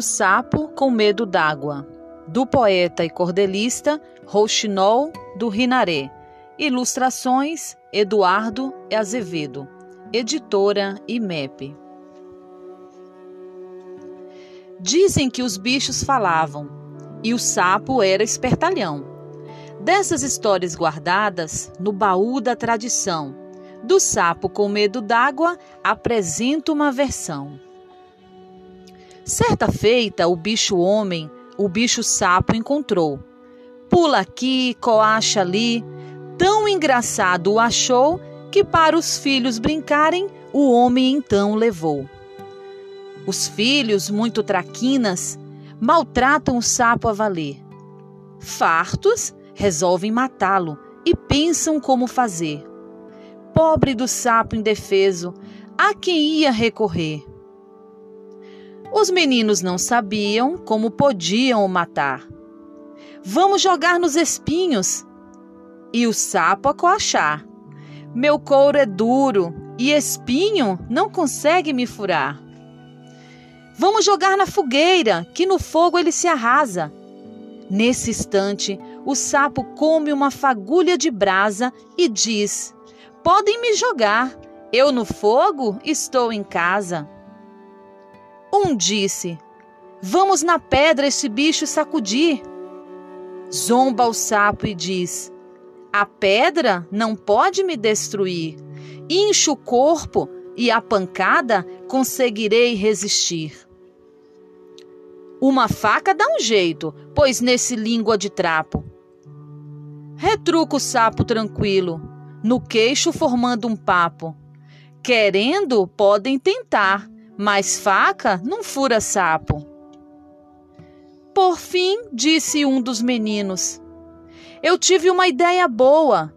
O Sapo com Medo d'Água, do poeta e cordelista Rouxinol do Rinaré. Ilustrações Eduardo Azevedo, editora IMEP. Dizem que os bichos falavam e o sapo era espertalhão. Dessas histórias guardadas no baú da tradição, do sapo com medo d'água, apresento uma versão. Certa feita, o bicho homem, o bicho sapo encontrou. Pula aqui, coacha ali. Tão engraçado o achou que para os filhos brincarem, o homem então levou. Os filhos, muito traquinas, maltratam o sapo a valer. Fartos, resolvem matá-lo e pensam como fazer. Pobre do sapo indefeso, a quem ia recorrer? Os meninos não sabiam como podiam o matar. Vamos jogar nos espinhos. E o sapo a. Meu couro é duro e espinho não consegue me furar. Vamos jogar na fogueira, que no fogo ele se arrasa. Nesse instante, o sapo come uma fagulha de brasa e diz: Podem me jogar, eu no fogo estou em casa. Um disse: Vamos na pedra esse bicho sacudir. Zomba o sapo e diz: A pedra não pode me destruir. Incho o corpo e a pancada conseguirei resistir. Uma faca dá um jeito, pois nesse língua de trapo. Retruca o sapo tranquilo, no queixo formando um papo. Querendo, podem tentar, mas faca não fura sapo. Por fim, disse um dos meninos: Eu tive uma ideia boa.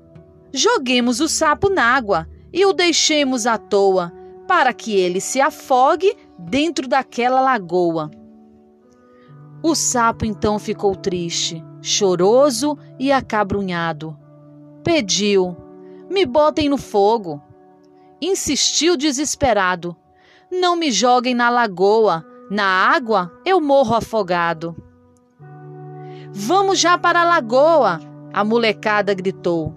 Joguemos o sapo na água e o deixemos à toa, para que ele se afogue dentro daquela lagoa. O sapo então ficou triste, choroso e acabrunhado. Pediu: Me botem no fogo. Insistiu desesperado: não me joguem na lagoa, na água eu morro afogado. Vamos já para a lagoa, a molecada gritou.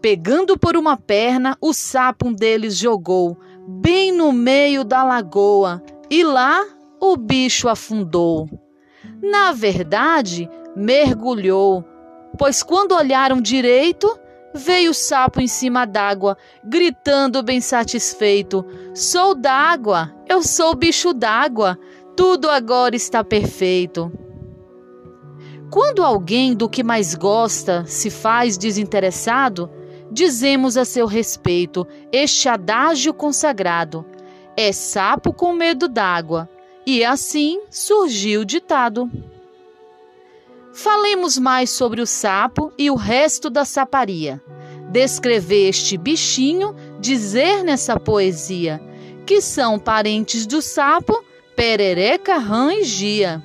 Pegando por uma perna, o sapo um deles jogou, bem no meio da lagoa, e lá o bicho afundou. Na verdade, mergulhou, pois quando olharam direito, Veio o sapo em cima d'água, gritando bem satisfeito: Sou d'água, eu sou bicho d'água, tudo agora está perfeito. Quando alguém do que mais gosta se faz desinteressado, dizemos a seu respeito este adágio consagrado: É sapo com medo d'água. E assim surgiu o ditado. Falemos mais sobre o sapo e o resto da saparia. Descrever este bichinho, dizer nessa poesia que são parentes do sapo, perereca, rã e gia.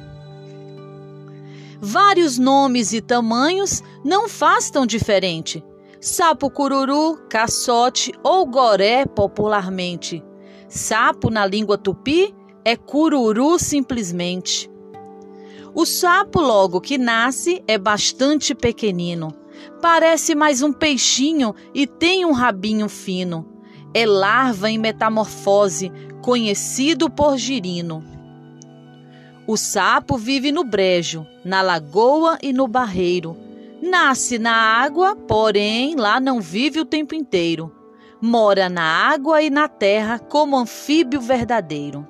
Vários nomes e tamanhos não faz tão diferente. Sapo cururu, caçote ou goré popularmente. Sapo na língua tupi é cururu simplesmente. O sapo, logo que nasce, é bastante pequenino. Parece mais um peixinho e tem um rabinho fino. É larva em metamorfose, conhecido por girino. O sapo vive no brejo, na lagoa e no barreiro. Nasce na água, porém lá não vive o tempo inteiro. Mora na água e na terra como anfíbio verdadeiro.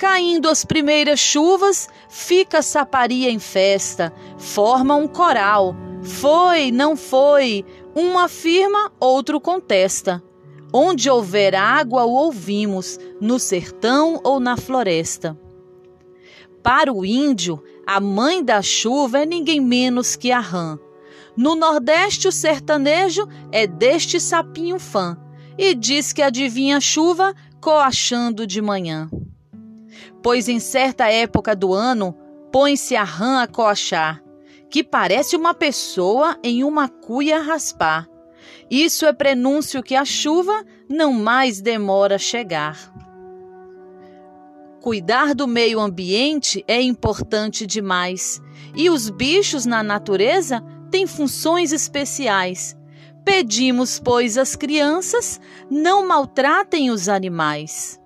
Caindo as primeiras chuvas, fica a saparia em festa, forma um coral. Foi, não foi, um afirma, outro contesta. Onde houver água, o ouvimos, no sertão ou na floresta. Para o índio, a mãe da chuva é ninguém menos que a rã. No Nordeste, o sertanejo é deste sapinho fã e diz que adivinha a chuva coachando de manhã pois em certa época do ano põe-se a rã a coachar, que parece uma pessoa em uma cuia raspar. Isso é prenúncio que a chuva não mais demora a chegar. Cuidar do meio ambiente é importante demais e os bichos na natureza têm funções especiais. Pedimos, pois, às crianças não maltratem os animais.